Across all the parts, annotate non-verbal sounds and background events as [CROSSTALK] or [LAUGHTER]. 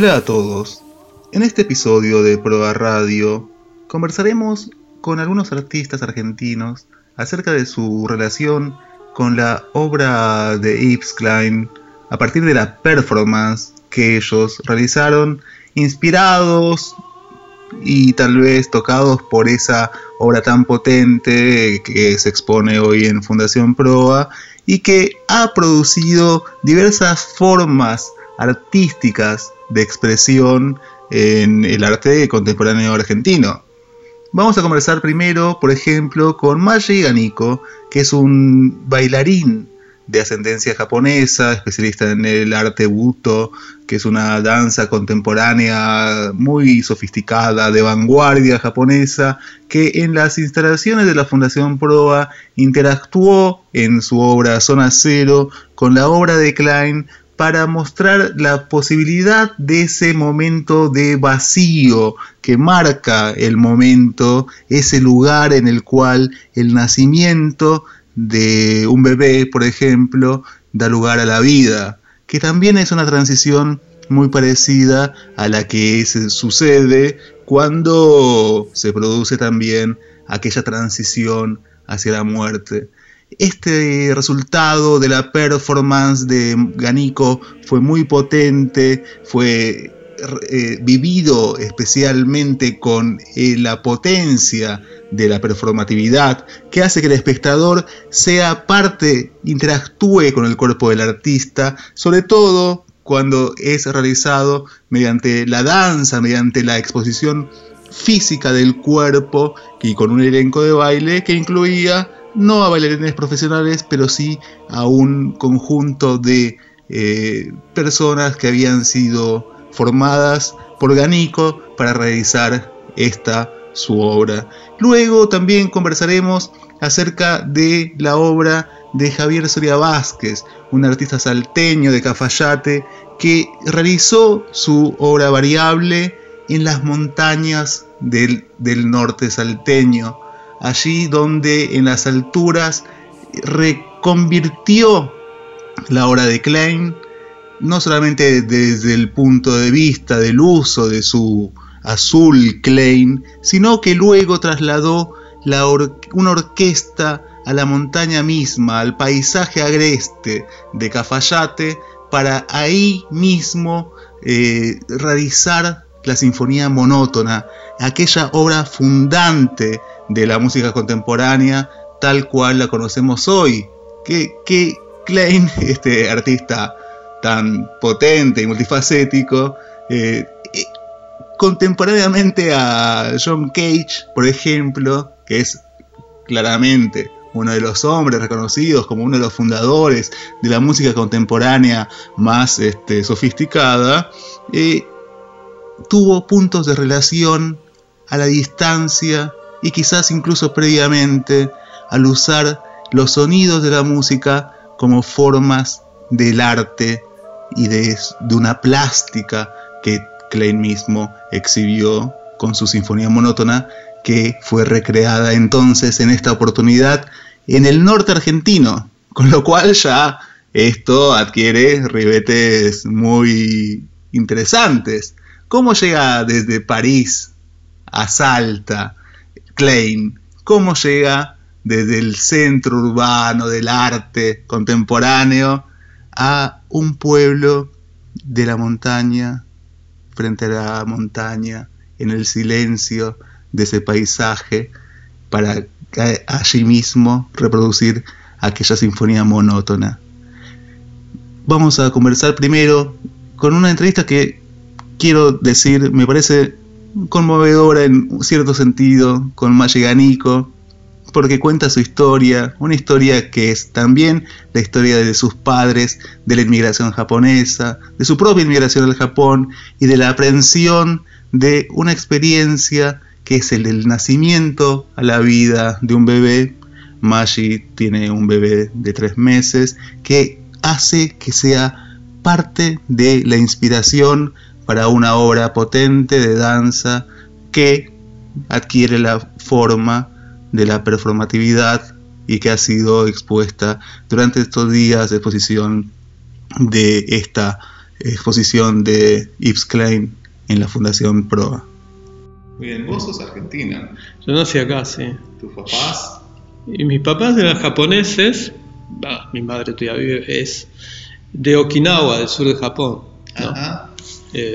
Hola a todos. En este episodio de Proa Radio conversaremos con algunos artistas argentinos acerca de su relación con la obra de Yves Klein a partir de la performance que ellos realizaron inspirados y tal vez tocados por esa obra tan potente que se expone hoy en Fundación Proa y que ha producido diversas formas artísticas de expresión en el arte contemporáneo argentino. Vamos a conversar primero, por ejemplo, con Maji Ganiko, que es un bailarín de ascendencia japonesa, especialista en el arte buto, que es una danza contemporánea muy sofisticada, de vanguardia japonesa, que en las instalaciones de la Fundación Proa interactuó en su obra Zona Cero con la obra de Klein para mostrar la posibilidad de ese momento de vacío que marca el momento, ese lugar en el cual el nacimiento de un bebé, por ejemplo, da lugar a la vida, que también es una transición muy parecida a la que se sucede cuando se produce también aquella transición hacia la muerte. Este resultado de la performance de Ganico fue muy potente, fue eh, vivido especialmente con eh, la potencia de la performatividad que hace que el espectador sea parte, interactúe con el cuerpo del artista, sobre todo cuando es realizado mediante la danza, mediante la exposición física del cuerpo y con un elenco de baile que incluía no a bailarines profesionales, pero sí a un conjunto de eh, personas que habían sido formadas por Ganico para realizar esta su obra. Luego también conversaremos acerca de la obra de Javier Soria Vázquez, un artista salteño de Cafayate que realizó su obra variable en las montañas del, del norte salteño, allí donde en las alturas reconvirtió la obra de Klein, no solamente desde el punto de vista del uso de su azul Klein, sino que luego trasladó una orquesta a la montaña misma, al paisaje agreste de Cafayate, para ahí mismo eh, realizar la sinfonía monótona, aquella obra fundante de la música contemporánea tal cual la conocemos hoy. Que, que Klein, [LAUGHS] este artista tan potente y multifacético, eh, contemporáneamente a John Cage, por ejemplo, que es claramente uno de los hombres reconocidos como uno de los fundadores de la música contemporánea más este, sofisticada, eh, tuvo puntos de relación a la distancia y quizás incluso previamente al usar los sonidos de la música como formas del arte y de, una plástica que Klein mismo exhibió con su sinfonía monótona que fue recreada entonces en esta oportunidad en el norte argentino, con lo cual ya esto adquiere ribetes muy interesantes. ¿Cómo llega desde París a Salta Klein? ¿Cómo llega desde el centro urbano del arte contemporáneo a un pueblo de la montaña, frente a la montaña, en el silencio de ese paisaje, para allí mismo reproducir aquella sinfonía monótona. Vamos a conversar primero con una entrevista que quiero decir, me parece conmovedora en cierto sentido, con Ganico, porque cuenta su historia, una historia que es también la historia de sus padres, de la inmigración japonesa, de su propia inmigración al Japón y de la aprehensión de una experiencia que es el del nacimiento a la vida de un bebé. Magi tiene un bebé de tres meses que hace que sea parte de la inspiración para una obra potente de danza que adquiere la forma de la performatividad y que ha sido expuesta durante estos días de exposición de esta exposición de Yves Klein en la Fundación PROA. Bien, vos sos argentina. Yo nací acá, sí. ¿Tus papás? Y mis papás eran japoneses, bah, mi madre todavía vive, es de Okinawa, del sur de Japón. ¿no? Ajá. Eh,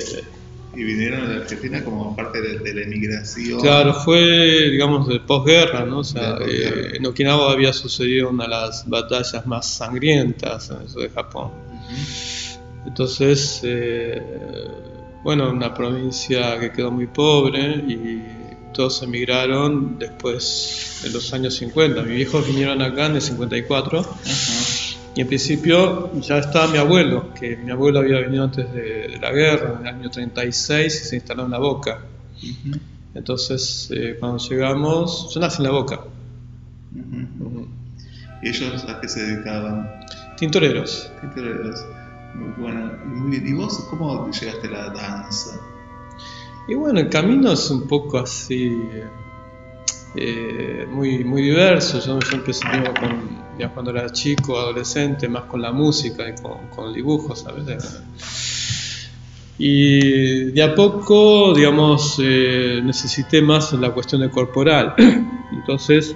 Y vinieron de Argentina como parte de, de la emigración. claro, fue, digamos, de posguerra, ¿no? O sea, eh, en Okinawa había sucedido una de las batallas más sangrientas en de Japón. Ujú. Entonces, eh, bueno, una provincia que quedó muy pobre y todos emigraron después de los años 50. Mis viejos vinieron acá en el 54 Ajá. Y en principio ya estaba mi abuelo, que mi abuelo había venido antes de, de la guerra, en el año 36 y se instaló en La Boca. Entonces, eh, cuando llegamos, yo nací en La Boca. ¿Y ellos a qué se dedicaban? tintoreros. Tintoreros. Bueno. Muy bien. ¿Y vos cómo llegaste a la danza? Y bueno, el camino es un poco así, eh, muy, muy diverso. Yo, yo empecé con, ya cuando era chico, adolescente, más con la música y con, con el dibujo, ¿sabes? Y de a poco, digamos, eh, necesité más la cuestión de corporal. [CLEARS THROAT] Entonces,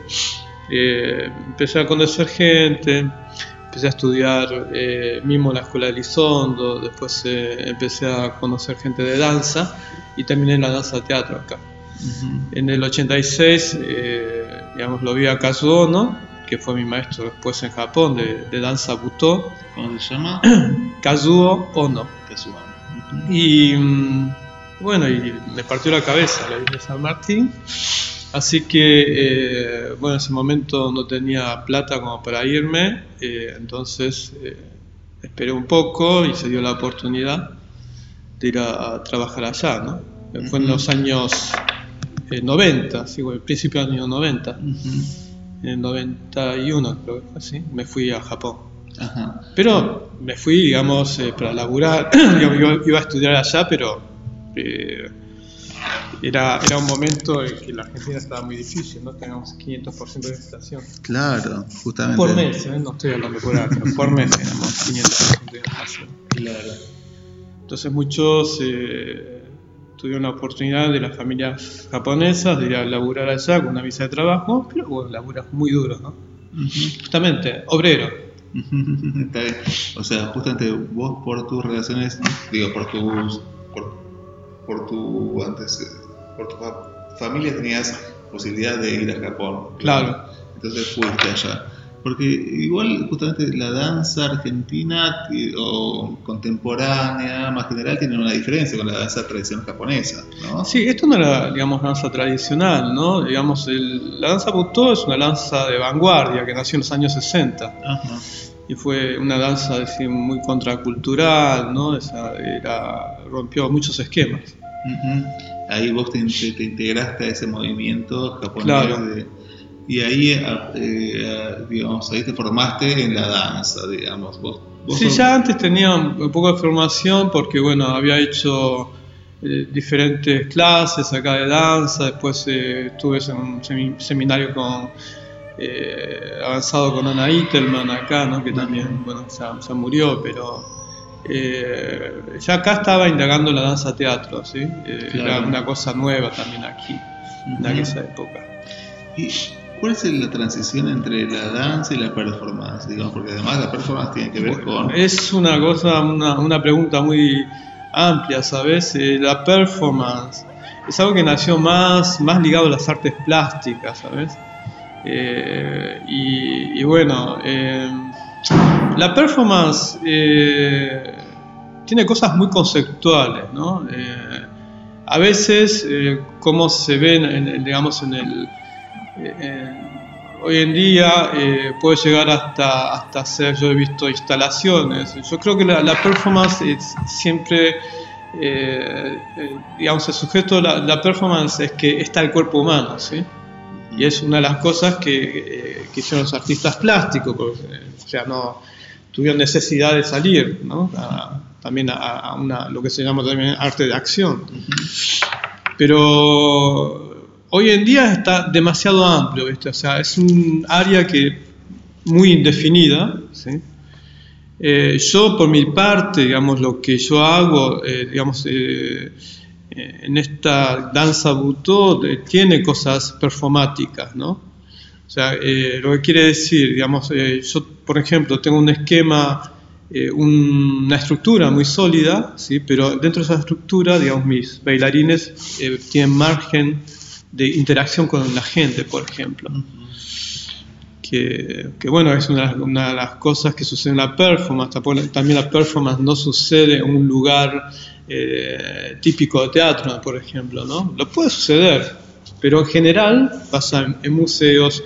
eh, empecé a conocer gente, empecé a estudiar eh, mismo la escuela de Lizondo, después eh, empecé a conocer gente de danza y terminé en la danza teatro acá. En el 86, eh, digamos, lo vi a Kazuo Ono, que fue mi maestro después en Japón de, de danza Buto, ¿Cómo se llama? [CLEARS THROAT] Kazuo Ono. Y mm, bueno, y me partió la cabeza la isla de San Martín. Así que, eh, bueno, en ese momento no tenía plata como para irme, eh, entonces eh, esperé un poco y se dio la oportunidad de ir a, a trabajar allá, ¿no? Fue en los años eh, 90, sí, bueno, el principio del año 90, en el 91 creo que así, me fui a Japón. Ajá. Pero me fui, digamos, eh, para laburar, [CLEARS THROAT] Digamos, iba, iba a estudiar allá, pero eh, era, era un momento en que la Argentina estaba muy difícil, ¿no? Teníamos 500% de inflación. Claro, justamente. Por mes, ¿eh? no estoy hablando por año, por mes teníamos 500% de inflación. Claro. Entonces muchos eh, tuvieron la oportunidad de las familias japonesas de ir a laburar allá con una visa de trabajo, pero bueno, laburas muy duro, ¿no? Justamente, obrero. [LAUGHS] Está bien. O sea, justamente vos por tus relaciones, digo, por tus, por, por tu antes, por tu fa- familia tenías posibilidad de ir a Japón. Claro. Entonces fuiste allá. Porque igual justamente la danza argentina o contemporánea, más general, tiene una diferencia con la danza tradicional japonesa, ¿no? Sí, esto no era, digamos, danza tradicional, ¿no? Digamos, el- la danza Butó es una danza de vanguardia que nació en los años 60 Ajá. y fue una danza decir, muy contracultural, ¿no? Esa era, rompió muchos esquemas. Ujú. Ahí vos te, te- te integraste a ese movimiento japonés Claro. de- y ahí, eh, eh, digamos, ahí te formaste en la danza, digamos. Vos, vos Sí, sos- ya antes tenía un poco de formación porque, bueno, había hecho eh, diferentes clases acá de danza, después eh, estuve en un semi- seminario con eh, avanzado con Ana Itelman acá, ¿no? que también, bueno, ya, ya murió, pero ya acá estaba indagando la danza teatro, ¿sí? Era una cosa nueva también aquí, en Ujú. aquella época. ¿Y cuál es la transición entre la danza y la performance? Digamos, porque además la performance tiene que ver Bueno, con... Es una cosa, una, una pregunta muy amplia, ¿sabes? Eh, la performance es algo que nació más, más ligado a las artes plásticas, ¿sabes? Eh, y, y bueno, eh, la performance tiene cosas muy conceptuales, ¿no? A veces, como se ven, en, en- digamos, en el... eh, en- hoy en día eh, puede llegar hasta, hasta hacer, yo he visto instalaciones. Yo creo que la, la performance es siempre, eh, eh, digamos, el sujeto de la, la performance es que está el cuerpo humano, ¿sí? Y es una de las cosas que, eh, que hicieron los artistas plásticos, porque, eh, o sea, no tuvieron necesidad de salir, ¿no? A- también a, a una, lo que se llama también arte de acción. Pero hoy en día está demasiado amplio, ¿viste? O sea, es un área que muy indefinida, ¿sí? Eh, yo, por mi parte, digamos, lo que yo hago, eh, digamos, eh, eh, en esta danza butó eh, tiene cosas performáticas, ¿no? O sea, eh, lo que quiere decir, digamos, yo, por ejemplo, tengo un esquema, un- una estructura muy sólida, ¿sí? Pero dentro de esa estructura, digamos, mis bailarines tienen margen de interacción con la gente, por ejemplo que, que, bueno, es una, una, de las cosas que sucede en la performance. También la performance no sucede en un lugar eh, típico de teatro, por ejemplo, ¿no? Lo puede suceder, pero en general pasa en, en, museos,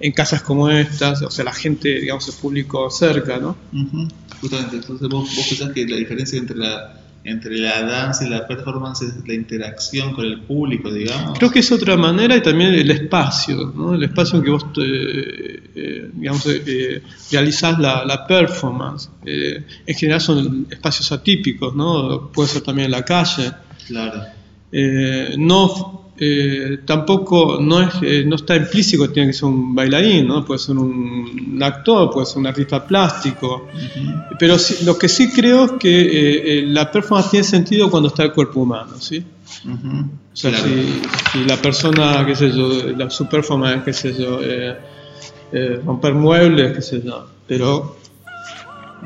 en casas como estas, o sea, la gente, digamos, el público cerca, ¿no? Uh -huh. Justamente, entonces vos, vos pensás que la diferencia entre la entre la danza y la performance es la interacción con el público, digamos. Creo que es otra manera y también el espacio, ¿no? el espacio en que vos eh, eh, digamos, eh, realizás la, la performance. en general son espacios atípicos, ¿no? puede ser también en la calle. Claro. No eh, tampoco no, es, eh, no está implícito que tiene que ser un bailarín, ¿no? puede ser un, un actor, puede ser un artista plástico, uh -huh. pero sí, lo que sí creo es que eh, la performance tiene sentido cuando está el cuerpo humano, ¿sí? Uh -huh. O sea, claro. si, si, la persona, qué sé yo, la, su performance, qué sé yo, eh, romper muebles, qué sé yo, pero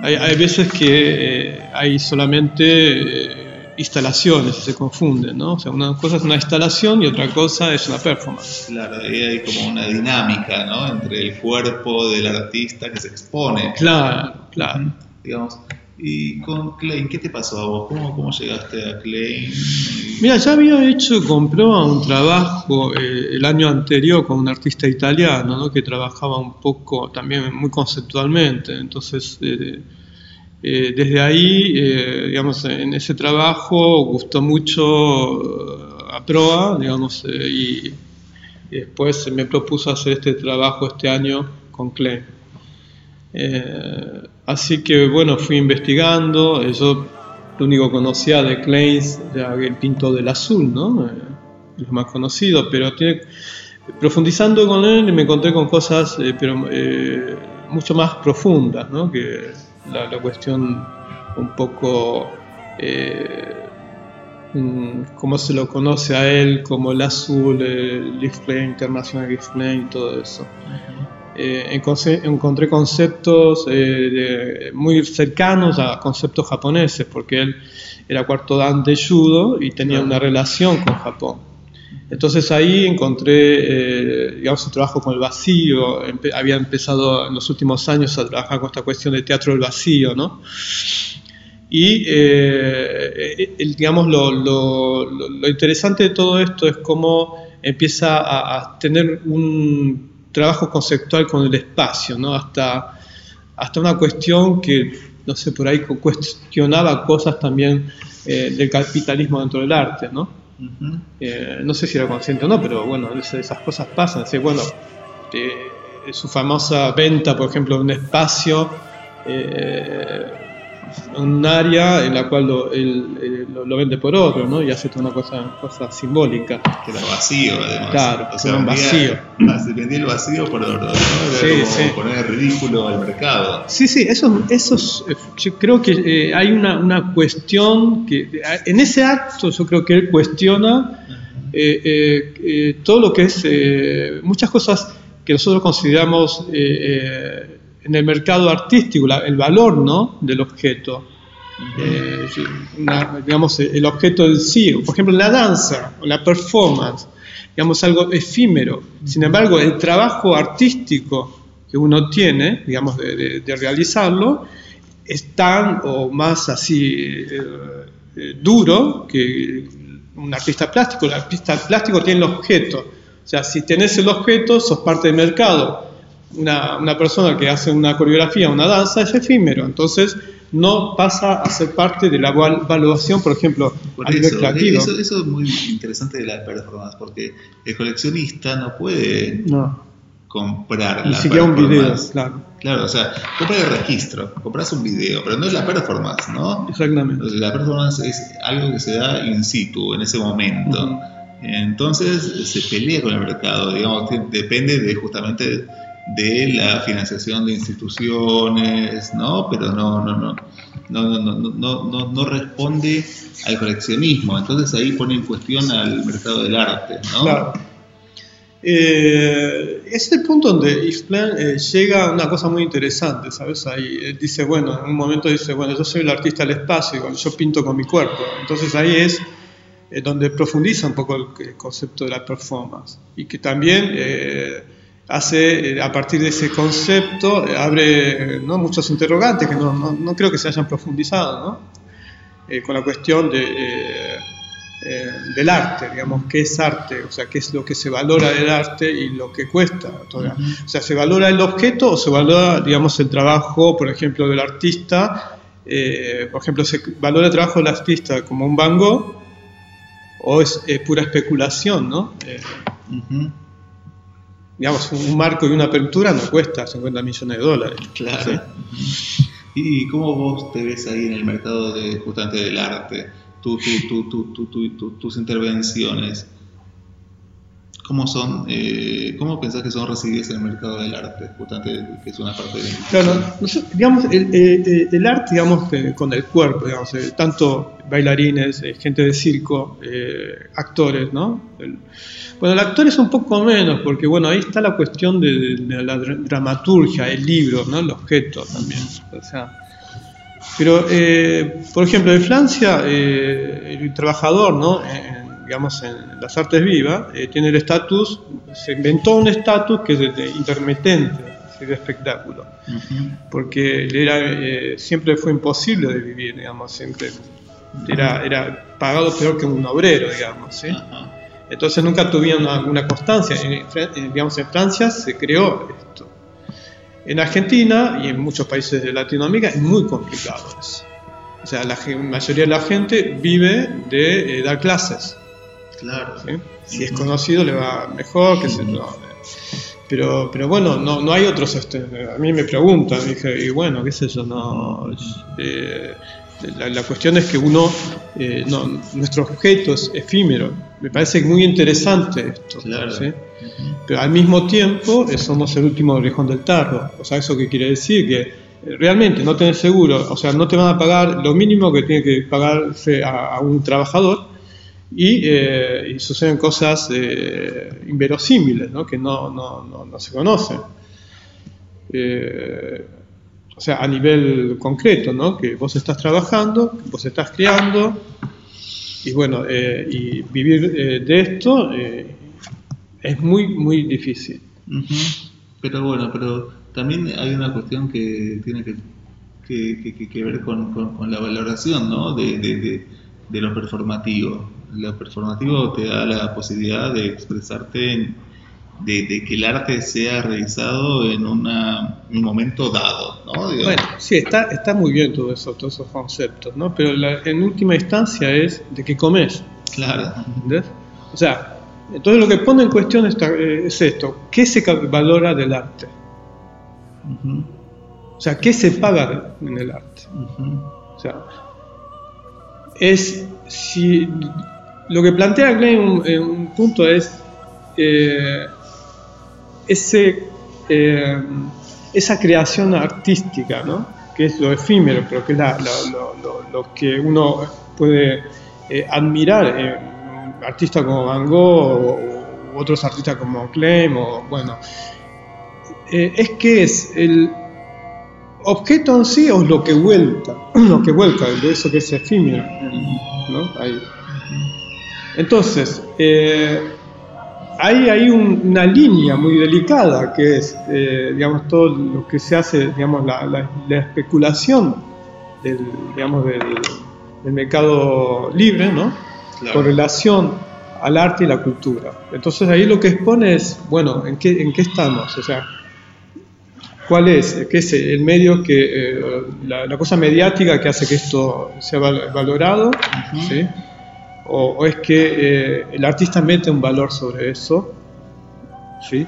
hay, hay veces que hay solamente instalaciones se confunden, ¿no? O sea, una cosa es una instalación y otra cosa es una performance. Claro, ahí hay como una dinámica, ¿no? Entre el cuerpo del artista que se expone. Claro, claro. Digamos, y con Klein, ¿qué te pasó a vos? ¿Cómo, cómo llegaste a Klein? Mira, ya había hecho con Proa un trabajo eh, el año anterior con un artista italiano, ¿no? Que trabajaba un poco también muy conceptualmente, entonces... Eh, eh, desde ahí, eh, digamos, en ese trabajo gustó mucho a Proa, digamos, eh, y, después me propuso hacer este trabajo este año con Klein. así que, bueno, fui investigando, yo lo único que conocía de Klein era el pinto del azul, ¿no? lo más conocido, pero profundizando con él me encontré con cosas, pero mucho más profundas, ¿no? Que, la, la, cuestión un poco eh, cómo se lo conoce a él, como el azul, el Liftplane, International Liftplane y todo eso. Eh, encontré conceptos eh, de, muy cercanos a conceptos japoneses, porque él era cuarto dan de judo y tenía una relación con Japón. Entonces ahí encontré, eh, digamos, su trabajo con el vacío, había empezado en los últimos años a trabajar con esta cuestión de teatro del vacío, ¿no? Y, eh, el, digamos, lo, interesante de todo esto es cómo empieza a, a, tener un trabajo conceptual con el espacio, ¿no? Hasta, hasta una cuestión que, no sé, por ahí cuestionaba cosas también eh, del capitalismo dentro del arte, ¿no? Eh, no sé si era consciente o no, pero bueno, esas cosas pasan. Así, bueno, eh, su famosa venta, por ejemplo, de un espacio, eh, un área en la cual lo, él, lo, lo, vende por otro, ¿no? Y hace toda una cosa, cosa simbólica. Que era vacío, además. Claro, o sea, un vacío. Se vendía el vacío por oro, ¿no? Era sí, como sí. poner ridículo al mercado. Sí, sí, eso, eso yo creo que eh, hay una, una cuestión que en ese acto yo creo que él cuestiona eh, eh, eh, todo lo que es eh, muchas cosas que nosotros consideramos eh, en el mercado artístico, la, el valor ¿no? del objeto. Eh, una, digamos, el objeto en sí, por ejemplo, la danza, la performance, digamos, algo efímero. Sin embargo, el trabajo artístico que uno tiene, digamos, de, de, de realizarlo, es tan o más así eh, eh, duro que un artista plástico. El artista plástico tiene el objeto. O sea, si tenés el objeto, sos parte del mercado. Una, una, persona que hace una coreografía, una danza, es efímero. Entonces, no pasa a ser parte de la evaluación, por ejemplo, por a nivel eso, creativo. Eso, eso, es muy interesante de la performance, porque el coleccionista no puede no. comprar Ni la siquiera un video, claro. Claro, o sea, compras el registro, compras un video, pero no es la performance, ¿no? Exactamente. La performance es algo que se da in situ, en ese momento. Uh -huh. Entonces se pelea con el mercado, digamos, depende de justamente de la financiación de instituciones, ¿no? Pero no, no, no, no, no, no, no, no responde al coleccionismo. Entonces ahí pone en cuestión al mercado del arte, ¿no? Claro. Eh, es el punto donde Yves eh, llega a una cosa muy interesante, ¿sabes? Ahí él dice, bueno, en un momento dice, bueno, yo soy el artista del espacio, yo pinto con mi cuerpo. Entonces ahí es eh, donde profundiza un poco el, concepto de la performance y que también eh, hace, eh, a partir de ese concepto, abre ¿no? muchos interrogantes que no, no, no, creo que se hayan profundizado, ¿no? con la cuestión de eh, del arte, digamos, qué es arte, o sea, qué es lo que se valora del arte y lo que cuesta. O sea, ¿se valora el objeto o se valora, digamos, el trabajo, por ejemplo, del artista? Eh, por ejemplo, ¿se valora el trabajo del artista como un Van Gogh o es pura especulación, ¿no? Eh, digamos, un marco y una apertura no cuesta 50 millones de dólares. Claro. ¿Y cómo vos te ves ahí en el mercado de, justamente del arte? tus intervenciones, ¿cómo son, eh, cómo pensás que son recibidas en el mercado del arte? Justamente, que es una parte de... Claro, digamos, el, eh, el, arte, digamos, con el cuerpo, digamos, eh, tanto bailarines, gente de circo, actores, ¿no? bueno, el actor es un poco menos, porque bueno, ahí está la cuestión de, la dramaturgia, el libro, ¿no? El objeto también. O sea, pero, eh, por ejemplo, en Francia, eh, el trabajador, ¿no? Digamos, en las artes vivas, eh, tiene el estatus, se inventó un estatus que es de, intermitente, de espectáculo, porque era, siempre fue imposible de vivir, digamos, siempre era, era pagado peor que un obrero, digamos, ¿sí? Entonces nunca tuvieron una, constancia. digamos, en Francia se creó esto. En Argentina y en muchos países de Latinoamérica es muy complicado eso. O sea, la mayoría de la gente vive de eh, dar clases. Claro. Si es conocido le va mejor, que se pero, pero bueno, no, no hay otros. Este, a mí me preguntan, dije, y bueno, qué sé yo, no. Eh, la, cuestión es que uno, eh, no, nuestro objeto es efímero. Me parece muy interesante esto. Pero al mismo tiempo eh, somos el último orejón del tarro. O sea, ¿eso qué quiere decir? Que eh, realmente no tenés seguro, o sea, no te van a pagar lo mínimo que tiene que pagarse a, un trabajador y, suceden cosas inverosímiles, ¿no? que no, no, no, no se conocen o sea, a nivel concreto, ¿no? Que vos estás trabajando, vos estás criando, y bueno, eh, y vivir eh, de esto eh, es muy, muy difícil. Pero bueno, pero también hay una cuestión que tiene que, que, que, ver con, con, la valoración, ¿no? De, de, de, lo performativo. Lo performativo te da la posibilidad de expresarte en, de, que el arte sea realizado en un momento dado. ¿no? Bueno, sí, está, está muy bien todo eso, todos esos conceptos, ¿no? pero en última instancia es de qué comes. Claro. ¿Entendés? O sea, entonces lo que pone en cuestión eh, es esto, ¿qué se valora del arte? O sea, ¿qué se paga en el arte? O sea, es si lo que plantea Klein en un, punto es eh, eh, esa creación artística, ¿no? que es lo efímero, pero que es lo, que uno puede eh, admirar artista como Van Gogh o, otros artistas como Klein, o bueno, es que es el objeto en sí o lo que vuelca, [CLEARS THROAT] lo que vuelca, eso que es efímero, ¿no? Ahí. Entonces, hay ahí una línea muy delicada que es, eh, digamos, todo lo que se hace, digamos, la, especulación del, digamos, del, mercado libre, ¿no? Con relación al arte y la cultura. Entonces ahí lo que expone es, bueno, ¿en qué, en qué estamos? O sea, ¿cuál es? ¿Qué es el medio que, eh, la, cosa mediática que hace que esto sea valorado? ¿sí? O, es que eh, el artista mete un valor sobre eso, ¿sí?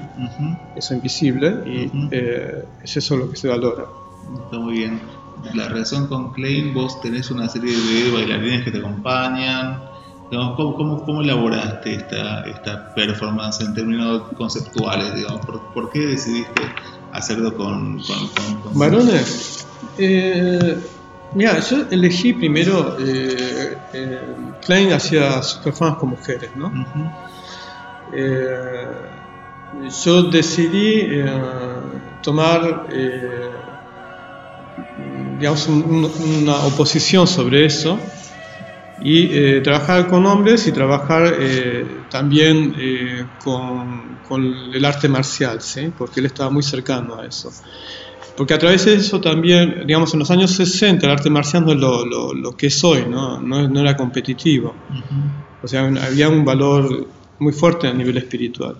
eso invisible, y eh, es eso lo que se valora. Está muy bien. La relación con Klein, vos tenés una serie de bailarines que te acompañan, Digamos, ¿cómo, cómo, cómo elaboraste esta, esta performance en términos conceptuales? Digamos? ¿Por, por qué decidiste hacerlo con, con, con- con- Varones. Eh, mira, yo elegí primero. Eh, eh, Klein hacía sus performances con mujeres, ¿no? Eh, yo decidí eh, tomar, eh, digamos, un- un- una oposición sobre eso y trabajar con hombres y trabajar también con, con el arte marcial, ¿sí? porque él estaba muy cercano a eso. Porque a través de eso también, digamos, en los años 60 el arte marcial no es lo, lo- lo que es hoy, ¿no? No, no era competitivo. O sea, había un valor muy fuerte a nivel espiritual.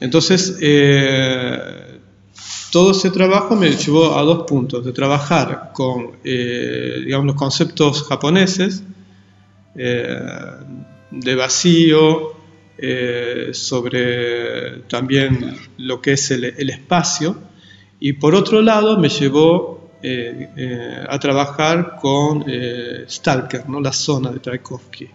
Entonces, eh, todo ese trabajo me llevó a dos puntos, de trabajar con, eh, digamos, los conceptos japoneses, eh, de vacío, sobre también lo que es el, el espacio, y por otro lado me llevó eh, eh, a trabajar con eh, Stalker, ¿no? la zona de Tchaikovsky.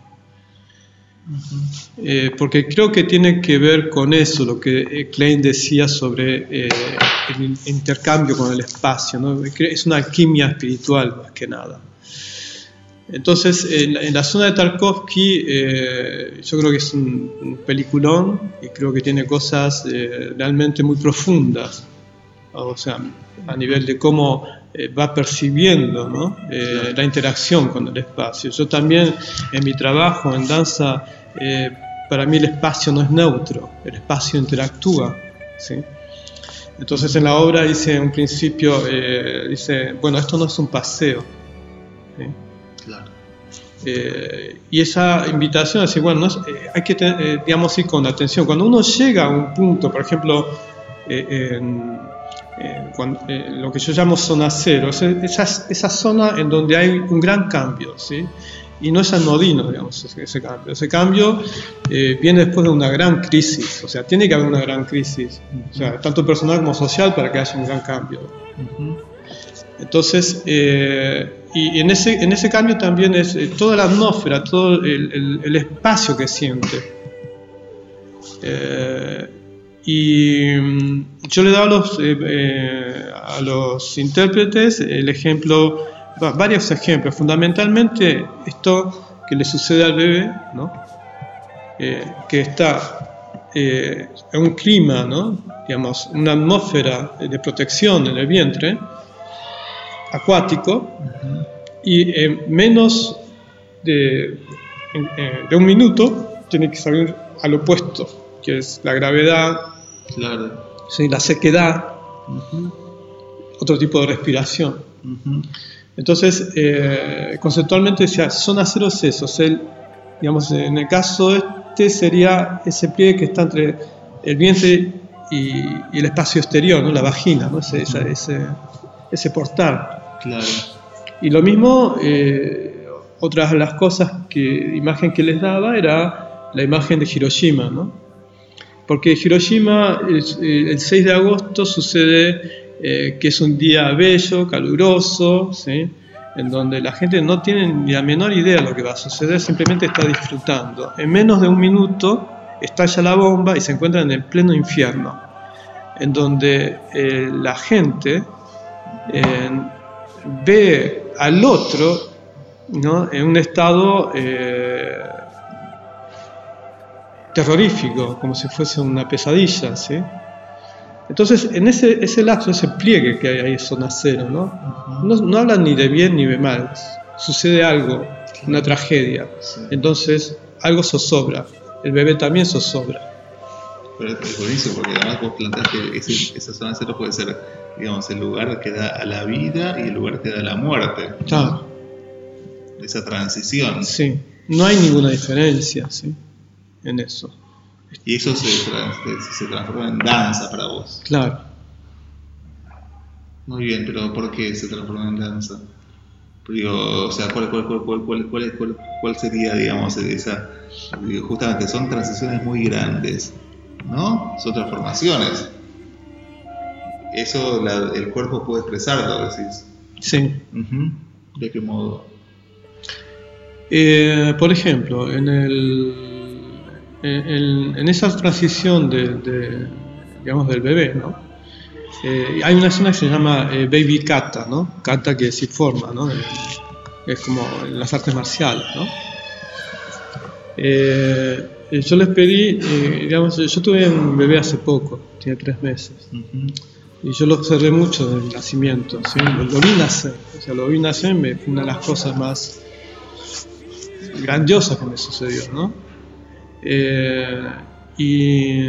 Eh, porque creo que tiene que ver con eso, lo que Klein decía sobre el in- intercambio con el espacio. ¿no? Es una alquimia espiritual más que nada. Entonces, en, la- en la zona de Tarkovsky, yo creo que es un, un peliculón y creo que tiene cosas realmente muy profundas. O sea, a nivel de cómo eh, va percibiendo ¿no? Eh, la interacción con el espacio. Yo también en mi trabajo en danza, eh, para mí el espacio no es neutro, el espacio interactúa. ¿sí? Entonces en la obra dice un principio, eh, dice, bueno, esto no es un paseo. ¿sí? Claro. Eh, y esa invitación a decir, bueno, no es- hay que, digamos, ir con atención. Cuando uno llega a un punto, por ejemplo, en, en cuan- eh, lo que yo llamo zona cero, es esa, esa zona en donde hay un gran cambio, ¿sí? Y no es anodino, digamos, ese, ese cambio. Ese cambio eh, viene después de una gran crisis, o sea, tiene que haber una gran crisis, o sea, tanto personal como social para que haya un gran cambio. Entonces, eh, y en ese, en ese cambio también es eh, toda la atmósfera, todo el, el- el espacio que siente. Eh, y yo le dado a los, eh, eh, a los intérpretes el ejemplo, va- varios ejemplos, fundamentalmente esto que le sucede al bebé, ¿no? Eh, que está en un clima, digamos, una atmósfera de protección en el vientre, acuático, y en menos de, de un minuto tiene que salir al opuesto, que es la gravedad, Claro. ¿Sí? la sequedad, otro tipo de respiración. Entonces, eh, conceptualmente decía, zona cero es eso, es el, digamos, en el caso este sería ese pliegue que está entre el vientre y, y el espacio exterior, ¿no? la vagina, ¿no? ese, esa- ese, ese portal. Claro. Y lo mismo, eh, otras las cosas que imagen que les daba era la imagen de Hiroshima, ¿no? Porque Hiroshima, el, el 6 de agosto sucede eh, que es un día bello, caluroso, en donde la gente no tiene ni la menor idea de lo que va a suceder, simplemente está disfrutando. En menos de un minuto estalla la bomba y se encuentran en el pleno infierno, en donde eh, la gente eh, ve al otro en un estado eh, terrorífico, como si fuese una pesadilla. ¿sí? Entonces, en ese, ese lapso, ese pliegue que hay ahí, zona cero, ¿no? No, no hablan ni de bien ni de mal, sucede algo, una tragedia. Entonces, algo zozobra, el bebé también zozobra. Pero es buenísimo porque además vos planteás que ese- esa zona cero puede ser, digamos, el lugar que da a la vida y el lugar que da a la muerte. Esa transición. Sí, no hay ninguna diferencia ¿sí? En eso. Y eso se, trans- se transforma en danza para vos. Claro. Muy bien, pero ¿por qué se transforma en danza? Digo, o sea, ¿cuál, cuál, cuál, cuál, cuál, sería, digamos, esa... digo, justamente son transiciones muy grandes, ¿no? Son transformaciones. Eso la- el cuerpo puede expresarlo, decís. Sí. Ujú. ¿De qué modo? Eh, por ejemplo, en, el, en, en esa transición de, de, digamos, del bebé, ¿no? Eh, hay una escena que se llama eh, Baby Kata, ¿no? Kata que se forma, ¿no? Eh, es como en las artes marciales, ¿no? Eh, yo les pedí, eh, digamos, yo tuve un bebé hace poco, tiene tres meses, y yo lo observé mucho desde el nacimiento, ¿sí? lo, lo vi nacer, o sea, lo vi nacer, me, fue una de las cosas más grandiosas que me sucedió, ¿no? Eh, y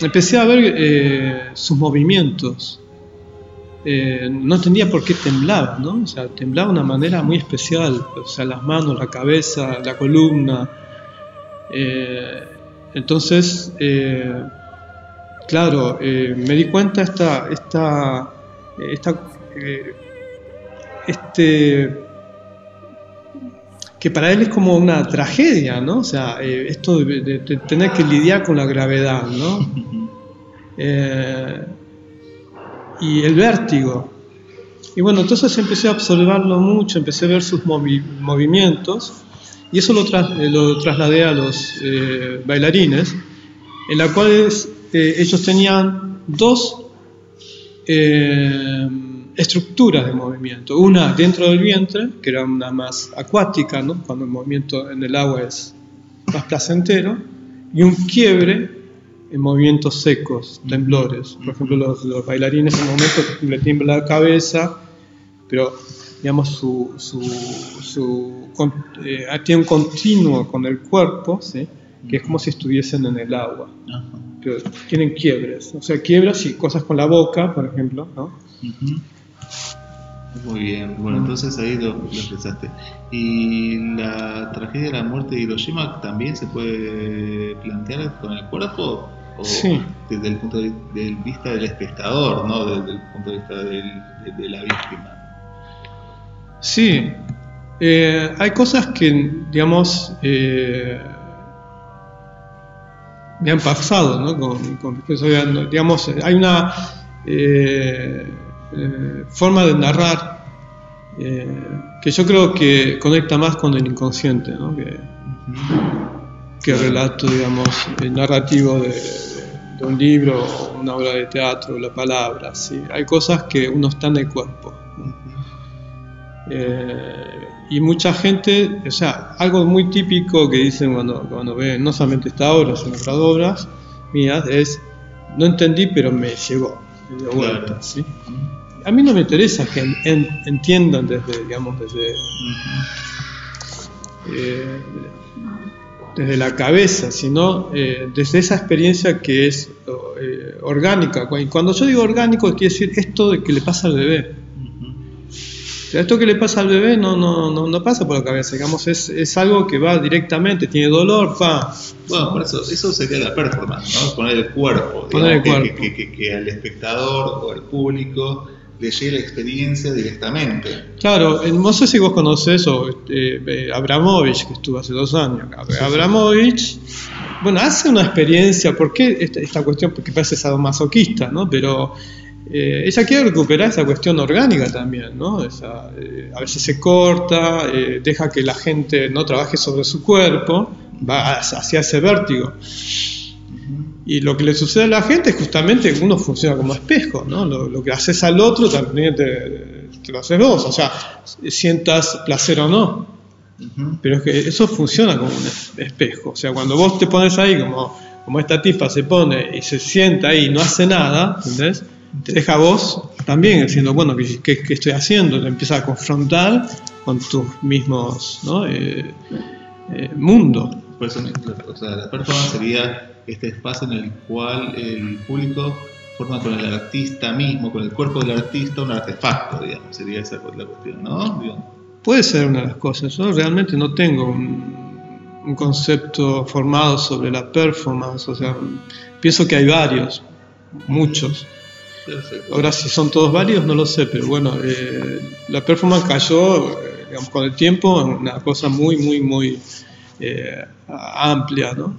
empecé a ver eh, sus movimientos. Eh, no entendía por qué temblaba, ¿no? O sea, temblaba de una manera muy especial, o sea, las manos, la cabeza, la columna. Entonces, claro, me di cuenta esta, esta, esta, este, que para él es como una tragedia, ¿no? O sea, eh, esto de, de- de tener que lidiar con la gravedad, ¿no? [LAUGHS] Eh, y el vértigo. Y bueno, entonces empecé a observarlo mucho, empecé a ver sus movi- movimientos y eso lo, tras- eh, lo trasladé a los eh, bailarines, en la cuales eh, ellos tenían dos eh, estructuras de movimiento. Una dentro del vientre, que era una más acuática, ¿no? cuando el movimiento en el agua es más placentero, y un quiebre en movimientos secos, temblores. Por ejemplo, los, los bailarines en un momento le tiembla la cabeza, pero digamos su, su, su con- eh, tiene un continuo con el cuerpo, ¿sí? que es como si estuviesen en el agua. Ajá. Pero tienen quiebres, o sea, quiebras y cosas con la boca, por ejemplo, ¿no? Ujú. Muy bien, bueno, entonces ahí lo, lo expresaste. ¿Y la tragedia de la muerte de Hiroshima también se puede plantear con el cuerpo? ¿O Sí. desde el punto de, de vista del espectador, no desde el punto de vista del- de, de la víctima? Sí, eh, hay cosas que, digamos, eh, me han pasado, ¿no? Con, con- digamos, hay una eh, eh, forma de narrar eh, que yo creo que conecta más con el inconsciente, ¿no? Que, que el relato, digamos, eh, narrativo de, de un libro, una obra de teatro, la palabra, ¿sí? Hay cosas que uno está en el cuerpo. ¿no? Eh, y mucha gente, o sea, algo muy típico que dicen cuando, cuando ven no solamente esta obra, sino otras obras mías, es, no entendí, pero me llegó, me dio vuelta, Claro. ¿sí? A mí no me interesa que en- en- entiendan desde, digamos, desde, eh, desde la cabeza, sino eh, desde esa experiencia que es eh, orgánica. Y cuando yo digo orgánico, quiere decir esto de que le pasa al bebé. O sea, esto que le pasa al bebé no, no, no, no pasa por la cabeza, digamos, es, es algo que va directamente, tiene dolor, pa. Bueno, por eso, eso sería la performance, ¿no? Poner el cuerpo, Poner el digamos, que-. Que, que- que al espectador o al público llegue la experiencia directamente. Claro, no sé si vos conocés o eh, eh, Abramovich, que estuvo hace dos años. Abramovich, bueno, hace una experiencia, ¿por qué esta, esta cuestión? Porque parece sadomasoquista, ¿no? Pero eh, ella quiere recuperar esa cuestión orgánica también, ¿no? Esa, eh, a veces se corta, eh, deja que la gente no trabaje sobre su cuerpo, va hacia ese vértigo. Y lo que le sucede a la gente es justamente que uno funciona como espejo, ¿no? Lo, lo que haces al otro también te, te lo haces vos, o sea, sientas placer o no. Pero es que eso funciona como un es- espejo. O sea, cuando vos te pones ahí, como, como esta tipa se pone y se sienta ahí y no hace nada, ¿entendés? Te deja vos también diciendo, bueno, ¿qué, qué- qué estoy haciendo? Te empieza a confrontar con tus mismos ¿no? Eh, eh, mundo. Por eso, o sea, la performance sería este espacio en el cual el público forma con el artista mismo, con el cuerpo del artista, un artefacto, digamos, sería esa la cuestión, ¿no? Digamos. Puede ser una de las cosas. Yo realmente no tengo un, un concepto formado sobre la performance. O sea, pienso que hay varios, muchos. Perfecto. Ahora, si son todos válidos, no lo sé, pero bueno, eh, la performance cayó, digamos, con el tiempo en una cosa muy, muy, muy eh, amplia, ¿no?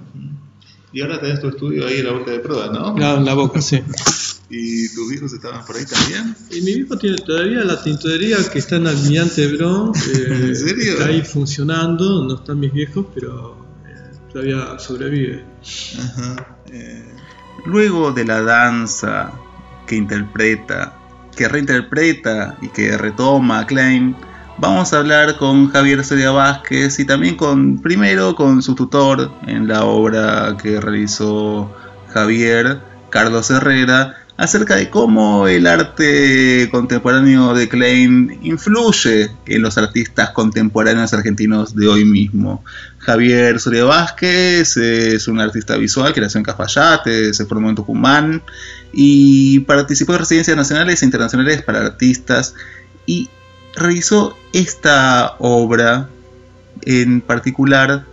Y ahora tenés tu estudio ahí en la boca de prueba, ¿no? Claro, en la boca, sí. [LAUGHS] ¿Y tus hijos estaban por ahí también? Y mi hijo tiene todavía la tintorería que está en Almirante Bron. [LAUGHS] Eh, ¿En serio? Está ahí funcionando, no están mis viejos, pero eh, todavía sobrevive. Ajá. eh, Luego de la danza que interpreta, que reinterpreta y que retoma a Klein, vamos a hablar con Javier Soria Vázquez y también con, primero con su tutor en la obra que realizó Javier, Carlos Herrera, acerca de cómo el arte contemporáneo de Klein influye en los artistas contemporáneos argentinos de hoy mismo. Javier Soria Vázquez es un artista visual que nació en Cafayate, se formó en Tucumán y participó en residencias nacionales e internacionales para artistas y realizó esta obra en particular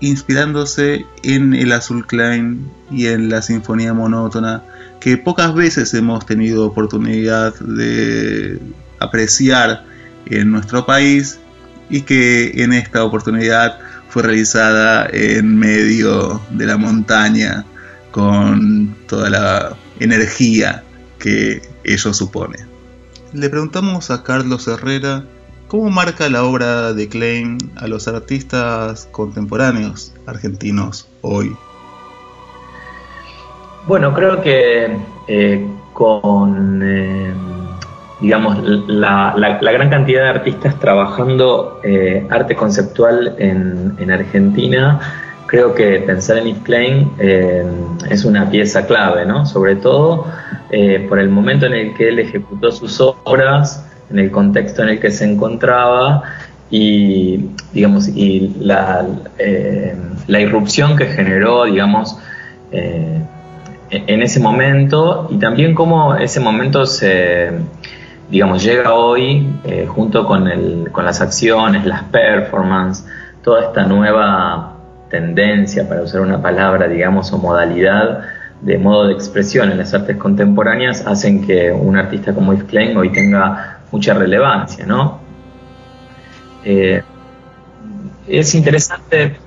inspirándose en el Azul Klein y en la Sinfonía Monótona que pocas veces hemos tenido oportunidad de apreciar en nuestro país y que en esta oportunidad fue realizada en medio de la montaña con toda la energía que ello supone. Le preguntamos a Carlos Herrera cómo marca la obra de Klein a los artistas contemporáneos argentinos hoy. Bueno, creo que eh, con, eh, digamos, la, la- gran cantidad de artistas trabajando eh, arte conceptual en, en Argentina, creo que pensar en Yves Klein eh, es una pieza clave, ¿no? Sobre todo eh, por el momento en el que él ejecutó sus obras, en el contexto en el que se encontraba y, digamos, y la, eh, la irrupción que generó, digamos, eh, en ese momento y también cómo ese momento se, digamos, llega hoy junto con, el, con las acciones, las performances, toda esta nueva tendencia, para usar una palabra, digamos, o modalidad de modo de expresión en las artes contemporáneas, hacen que un artista como Yves Klein hoy tenga mucha relevancia, ¿no? Eh, es interesante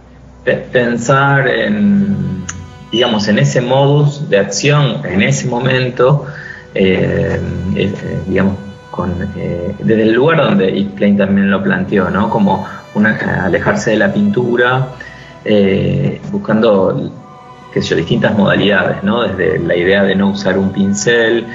pe- pensar en, digamos, en ese modus de acción, en ese momento, eh, eh, digamos, desde el lugar donde Yves Klein también lo planteó, ¿no? Como una, alejarse de la pintura, eh, buscando qué sé distintas modalidades, ¿no? Desde la idea de no usar un pincel,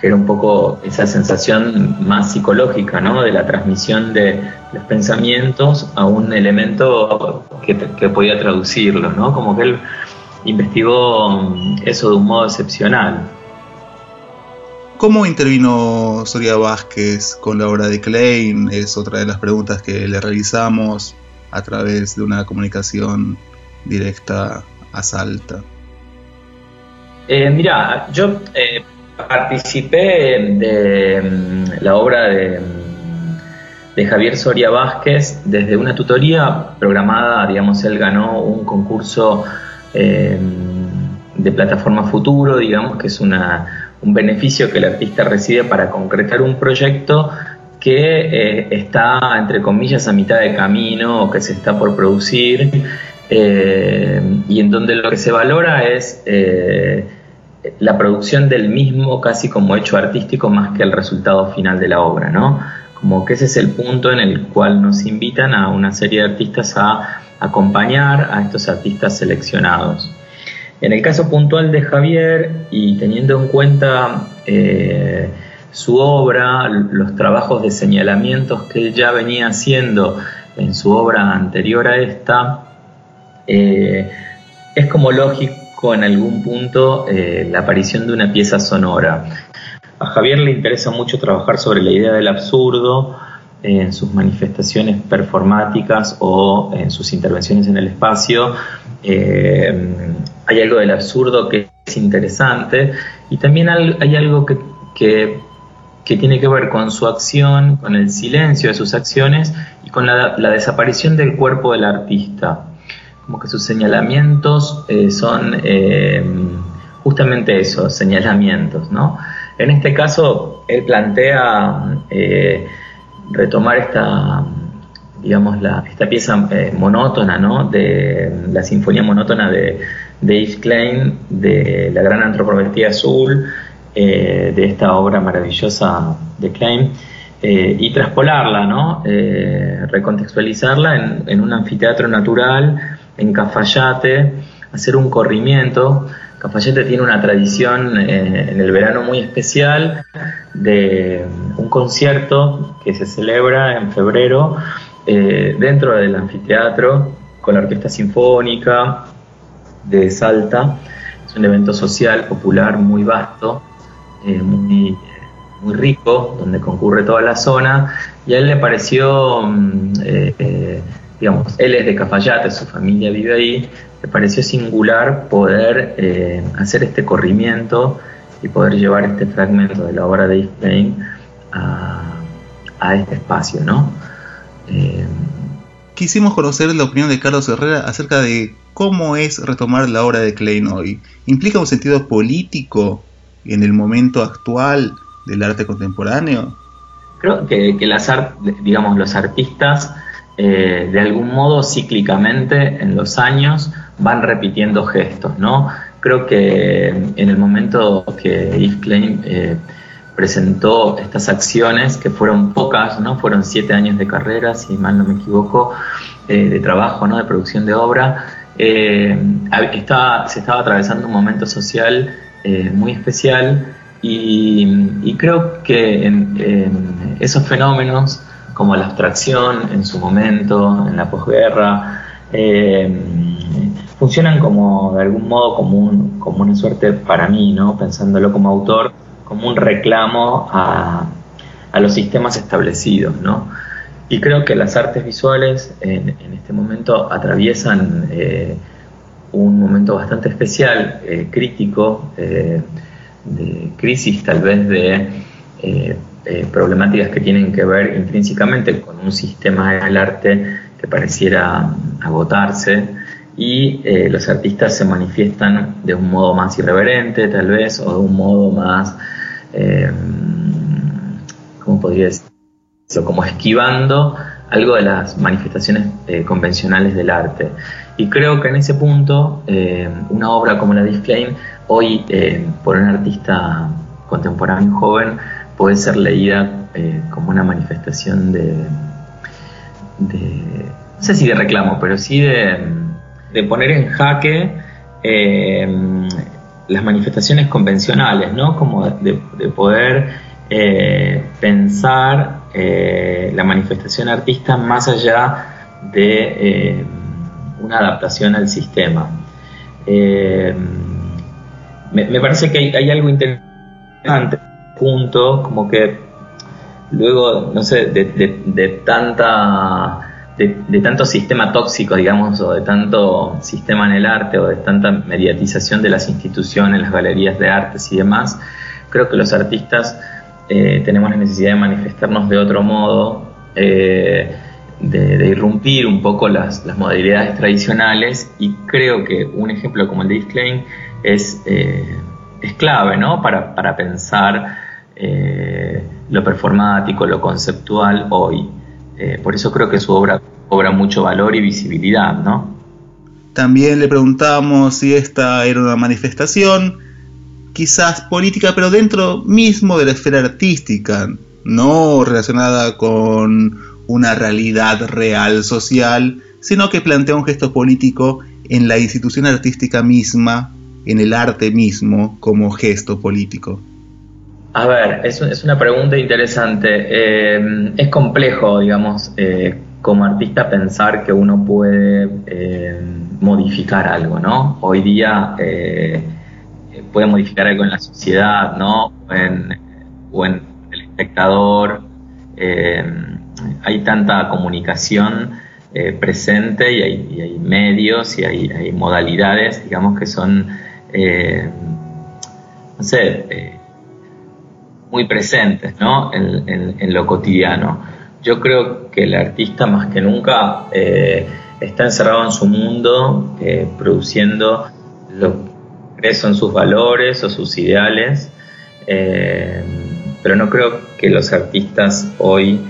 que era un poco esa sensación más psicológica, ¿no? De la transmisión de los pensamientos a un elemento que, que podía traducirlos, ¿no? Como que él investigó mm, eso de un modo excepcional. ¿Cómo intervino Soria Vázquez con la obra de Klein? Es otra de las preguntas que le realizamos a través de una comunicación directa a Salta. Eh, mira, yo eh, participé de mm, la obra de, mm, de Javier Soria Vázquez desde una tutoría programada, digamos, él ganó un concurso eh, de plataforma futuro, digamos, que es una, un beneficio que el artista recibe para concretar un proyecto que eh, está, entre comillas, a mitad de camino o que se está por producir eh, y en donde lo que se valora es eh, la producción del mismo casi como hecho artístico más que el resultado final de la obra, ¿no? Como que ese es el punto en el cual nos invitan a una serie de artistas a acompañar a estos artistas seleccionados. En el caso puntual de Javier y teniendo en cuenta su obra, los trabajos de señalamientos que ya venía haciendo en su obra anterior a esta, eh, es como lógico en algún punto eh, la aparición de una pieza sonora. A Javier le interesa mucho trabajar sobre la idea del absurdo en sus manifestaciones performáticas o en sus intervenciones en el espacio. Eh, hay algo del absurdo que es interesante y también hay, algo que, que, tiene que ver con su acción, con el silencio de sus acciones y con la, desaparición del cuerpo del artista como que sus señalamientos eh, son eh, justamente eso, señalamientos, ¿no? En este caso, él plantea eh, retomar esta, digamos, esta pieza monótona, ¿no? De la sinfonía monótona de, de Yves Klein, de la gran antropometría azul, de esta obra maravillosa de Klein y traspolarla, ¿no? recontextualizarla en, un anfiteatro natural, en Cafayate, hacer un corrimiento Cafayate tiene una tradición eh, en el verano muy especial de un concierto que se celebra en febrero eh, dentro del anfiteatro con la Orquesta Sinfónica de Salta. Es un evento social, popular, muy vasto, eh, muy, muy rico, donde concurre toda la zona. Y a él le pareció, mm, digamos, él es de Cafayate, su familia vive ahí, me pareció singular poder eh, hacer este corrimiento y poder llevar este fragmento de la obra de Yves a, a, este espacio, ¿no? Eh, Quisimos conocer la opinión de Carlos Herrera acerca de cómo es retomar la obra de Klein hoy. ¿Implica un sentido político en el momento actual del arte contemporáneo? Creo que, que las digamos, los artistas eh, de algún modo cíclicamente en los años van repitiendo gestos, ¿no? Creo que en el momento que Yves Klein eh, presentó estas acciones, que fueron pocas, ¿no? Fueron siete años de carrera, si mal no me equivoco, eh, de trabajo, ¿no? De producción de obra. Se estaba atravesando un momento social muy especial y, creo que en esos fenómenos como la abstracción en su momento, en la posguerra, eh, funcionan como de algún modo como, como una suerte para mí, ¿no? pensándolo como autor, como un reclamo a, los sistemas establecidos. ¿no? Y creo que las artes visuales en, este momento atraviesan eh, un momento bastante especial, eh, crítico, de crisis tal vez de eh, problemáticas que tienen que ver intrínsecamente con un sistema del arte que pareciera agotarse y eh, los artistas se manifiestan de un modo más irreverente tal vez o de un modo más, eh, ¿cómo podría decir? Como esquivando algo de las manifestaciones convencionales del arte. Y creo que en ese punto, una obra como la de Klein, hoy por un artista contemporáneo joven, puede ser leída eh, como una manifestación de, no sé si de reclamo, pero sí de, poner en jaque eh, las manifestaciones convencionales, ¿no? Como de, poder eh, la manifestación artista más allá de una adaptación al sistema. Me, parece que hay algo interesante punto, como que luego, no sé, de, tanta... De, tanto sistema tóxico, digamos, o de tanto sistema en el arte, o de tanta mediatización de las instituciones, las galerías de artes y demás, creo que los artistas eh, tenemos la necesidad de manifestarnos de otro modo, eh, de, irrumpir un poco las, modalidades tradicionales, y creo que un ejemplo como el de Klein es, eh, es clave, ¿no? Para, para pensar lo performático, lo conceptual hoy. Por eso creo que su obra cobra mucho valor y visibilidad, ¿no? También le preguntamos si esta era una manifestación, quizás política, pero dentro mismo de la esfera artística, no relacionada con una realidad real social, sino que plantea un gesto político en la institución artística misma, en el arte mismo, como gesto político. A ver, es, es una pregunta interesante. Eh, es complejo, digamos, eh, como artista pensar que uno puede eh, modificar algo, ¿no? Hoy día puede modificar algo en la sociedad, ¿no? O en, el espectador. hay tanta comunicación presente y hay, medios y hay, modalidades, digamos, que son, no sé, muy presentes ¿no? en, lo cotidiano. Yo creo que el artista más que nunca eh, está encerrado en su mundo, eh, produciendo lo que son sus valores o sus ideales, eh, pero no creo que los artistas hoy,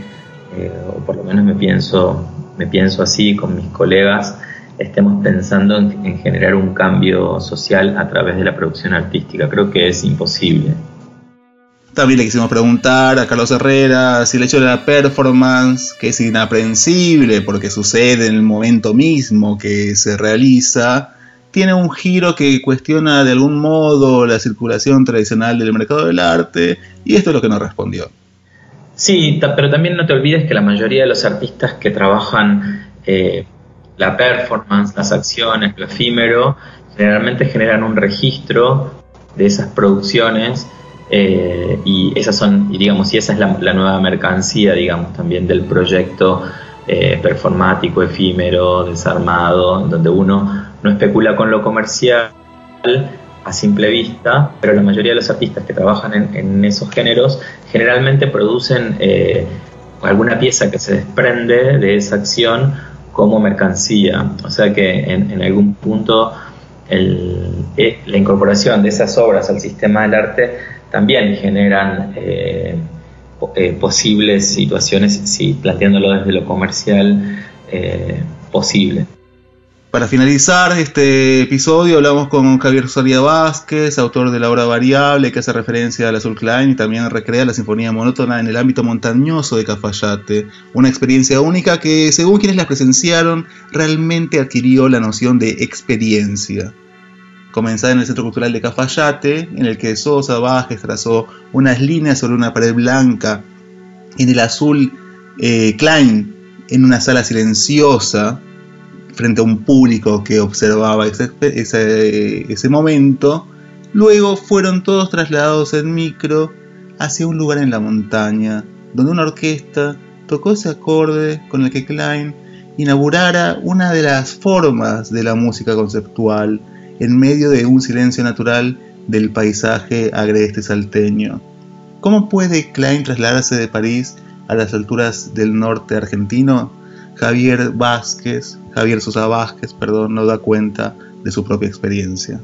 o por lo menos me pienso, me pienso así con mis colegas, estemos pensando en, en generar un cambio social a través de la producción artística. Creo que es imposible. También le quisimos preguntar a Carlos Herrera si el hecho de la performance, que es inaprensible porque sucede en el momento mismo que se realiza, tiene un giro que cuestiona de algún modo la circulación tradicional del mercado del arte, y esto es lo que nos respondió. Sí, pero también no te olvides que la mayoría de los artistas que trabajan eh, la performance, las acciones, lo efímero, generalmente generan un registro de esas producciones eh, y esas son, y digamos, y esa es la, nueva mercancía, digamos, también del proyecto eh, performático, efímero, desarmado, donde uno no especula con lo comercial a simple vista, pero la mayoría de los artistas que trabajan en, esos géneros generalmente producen eh, alguna pieza que se desprende de esa acción como mercancía. O sea que en, algún punto la incorporación de esas obras al sistema del arte también generan eh, eh, posibles situaciones, si planteándolo desde lo comercial, eh, posible. Para finalizar este episodio hablamos con Javier Soria Vázquez, autor de la obra Variable, que hace referencia al Azul Klein y también recrea la sinfonía monótona en el ámbito montañoso de Cafayate, una experiencia única que, según quienes la presenciaron, realmente adquirió la noción de experiencia. Comenzada en el Centro Cultural de Cafayate, en el que Sosa Vázquez trazó unas líneas sobre una pared blanca, en el azul eh, Klein, en una sala silenciosa, frente a un público que observaba ese, ese, momento. Luego fueron todos trasladados en micro hacia un lugar en la montaña, donde una orquesta tocó ese acorde con el que Klein inaugurara una de las formas de la música conceptual en medio de un silencio natural del paisaje agreste salteño. ¿Cómo puede Klein trasladarse de París a las alturas del norte argentino? Javier Vázquez, Javier Sosa perdón, no da cuenta de su propia experiencia.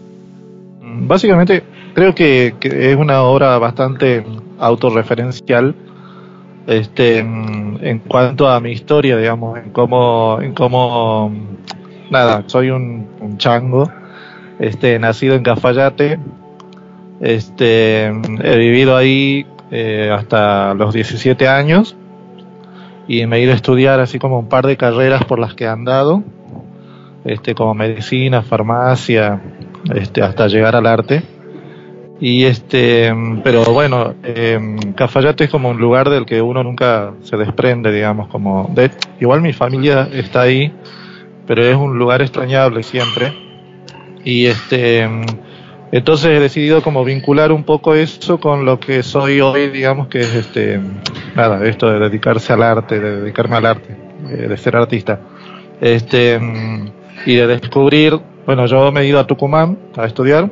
Básicamente, creo que, es una obra bastante autorreferencial este, en cuanto a mi historia, digamos, en cómo, en cómo nada, soy un chango este, nacido en Cafayate, este, he vivido ahí eh, hasta los 17 años y me he ido a estudiar así como un par de carreras por las que he andado, este, como medicina, farmacia, este, hasta llegar al arte. Y este, pero bueno, eh, Cafayate es como un lugar del que uno nunca se desprende, digamos, como de, igual mi familia está ahí, pero es un lugar extrañable siempre y este entonces he decidido como vincular un poco eso con lo que soy hoy, digamos que es este nada, esto de dedicarse al arte, de dedicarme al arte, eh, de ser artista. Este y de descubrir, bueno, yo me he ido a Tucumán a estudiar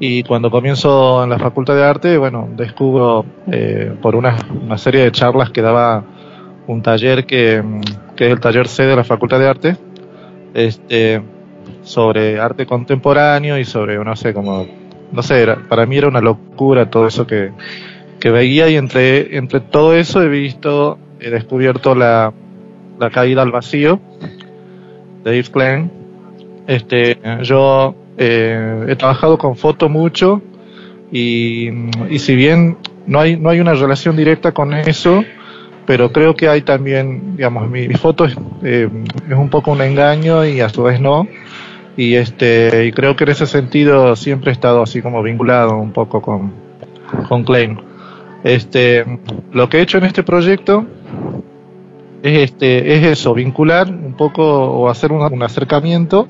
y cuando comienzo en la Facultad de Arte, bueno, descubro eh, por una, una, serie de charlas que daba un taller que, que es el taller C de la Facultad de Arte, este sobre arte contemporáneo y sobre, no sé, como, no sé, para mí era una locura todo eso que, que veía y entre, entre todo eso he visto, he descubierto la, la caída al vacío de Yves Klein. Este, yo eh, he trabajado con foto mucho y, y si bien no hay, no hay una relación directa con eso, pero creo que hay también, digamos, mi, foto es, eh, es un poco un engaño y a su vez no y este y creo que en ese sentido siempre he estado así como vinculado un poco con con Klein. Este lo que he hecho en este proyecto es este es eso vincular un poco o hacer un, acercamiento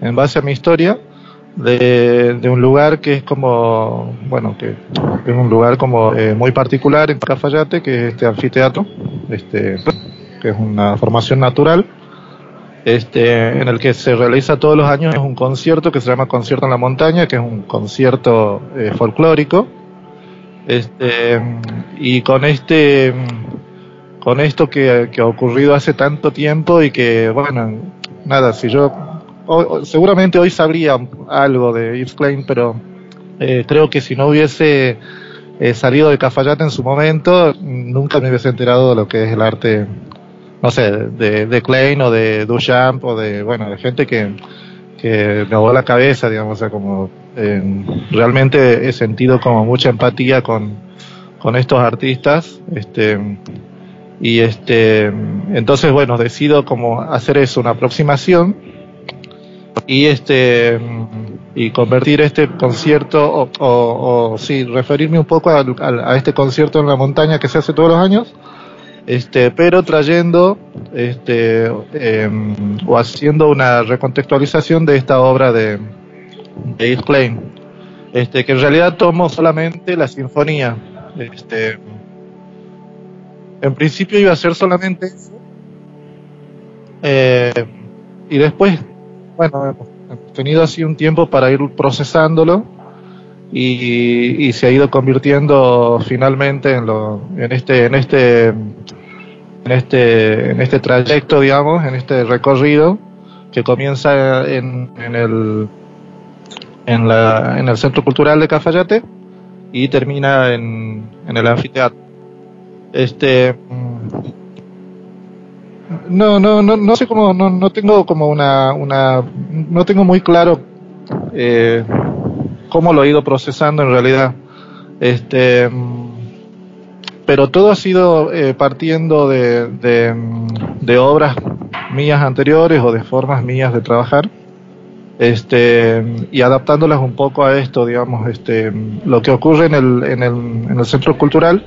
en base a mi historia de, de, un lugar que es como bueno que es un lugar como eh, muy particular en Cafayate que es este anfiteatro este que es una formación natural este, en el que se realiza todos los años un concierto que se llama Concierto en la Montaña, que es un concierto eh, folclórico. Este, y con este con esto que, ha ocurrido hace tanto tiempo y que, bueno, nada, si yo seguramente hoy sabría algo de Yves Klein, pero eh, creo que si no hubiese eh, salido de Cafayate en su momento, nunca me hubiese enterado de lo que es el arte no sé, de, de Klein o de Duchamp o de, bueno, de gente que, que me voló la cabeza, digamos, o sea, como realmente he sentido como mucha empatía con, con estos artistas. Este, y este, entonces, bueno, decido como hacer eso, una aproximación y este y convertir este concierto o, o, sí referirme un poco a, a, este concierto en la montaña que se hace todos los años este pero trayendo este em, o haciendo una recontextualización de esta obra de, de Klein este que en realidad tomo solamente la sinfonía este en principio iba a ser solamente eso. Eh, y después, bueno, hemos tenido así un tiempo para ir procesándolo y, y se ha ido convirtiendo finalmente en, lo, en este, en este, en este, en este trayecto, digamos, en este recorrido que comienza en, en el, en la, en el Centro Cultural de Cafayate y termina en, en el anfiteatro. Este no, no, no, no sé cómo, no, no tengo como una, una, no tengo muy claro eh, cómo lo he ido procesando en realidad. Este, pero todo ha sido eh, partiendo de, de, de, obras mías anteriores o de formas mías de trabajar, este, y adaptándolas un poco a esto, digamos, este, lo que ocurre en el, en el, en el centro cultural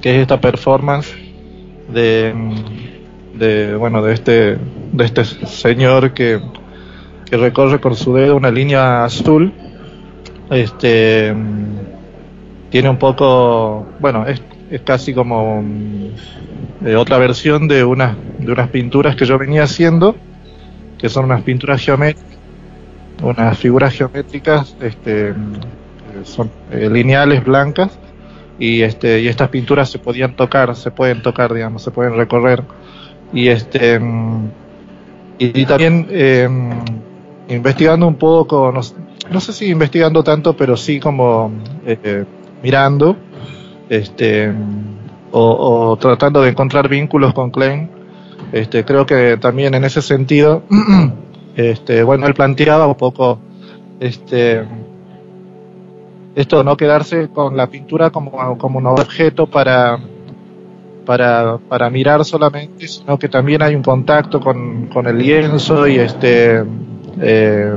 que es esta performance de, de bueno de este de este señor que, recorre con su dedo una línea azul este tiene un poco bueno es, es casi como eh, otra versión de unas de unas pinturas que yo venía haciendo que son unas pinturas geométricas unas figuras geométricas este son eh, lineales blancas y este y estas pinturas se podían tocar se pueden tocar digamos se pueden recorrer. Y este y, también em, investigando un poco no, no, sé si investigando tanto pero sí como eh, mirando este o, tratando de encontrar vínculos con Klein este creo que también en ese sentido [CLEARS THROAT] este bueno él planteaba un poco este esto no quedarse con la pintura como, como un objeto para, para, para mirar solamente, sino que también hay un contacto con, con el lienzo y este eh,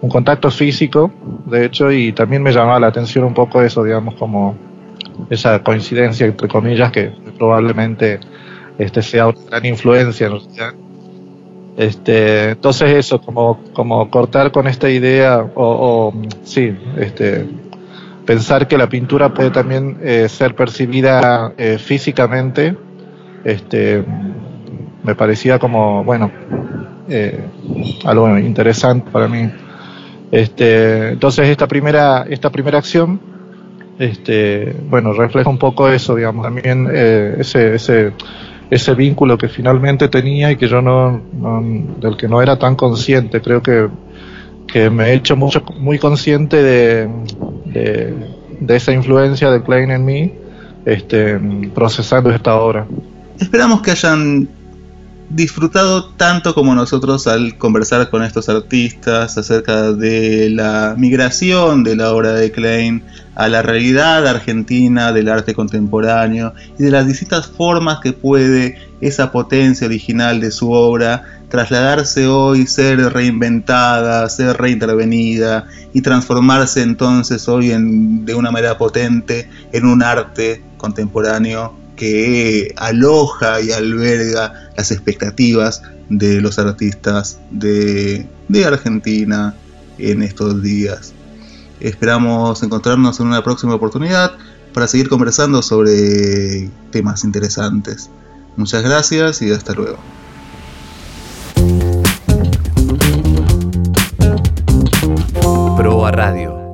un contacto físico, de hecho, y también me llamaba la atención un poco eso, digamos, como esa coincidencia entre comillas que probablemente este sea una gran influencia en Este, entonces eso, como, como cortar con esta idea, o, o sí, este, pensar que la pintura puede también eh, ser percibida eh, físicamente, este, me parecía como, bueno, eh, algo interesante para mí. Este, entonces esta primera, esta primera acción, este, bueno, refleja un poco eso, digamos, también ese, ese, ese vínculo que finalmente tenía y que yo no, del que no era tan consciente, creo que que me he hecho mucho, muy consciente de, de, esa influencia de Klein en mí, este, procesando esta obra. Esperamos que hayan disfrutado tanto como nosotros al conversar con estos artistas acerca de la migración de la obra de Klein a la realidad argentina del arte contemporáneo y de las distintas formas que puede esa potencia original de su obra trasladarse hoy, ser reinventada, ser reintervenida y transformarse entonces hoy en, de una manera potente en un arte contemporáneo que aloja y alberga las expectativas de los artistas de, de Argentina en estos días. Esperamos encontrarnos en una próxima oportunidad para seguir conversando sobre temas interesantes. Muchas gracias y hasta luego. Proa Radio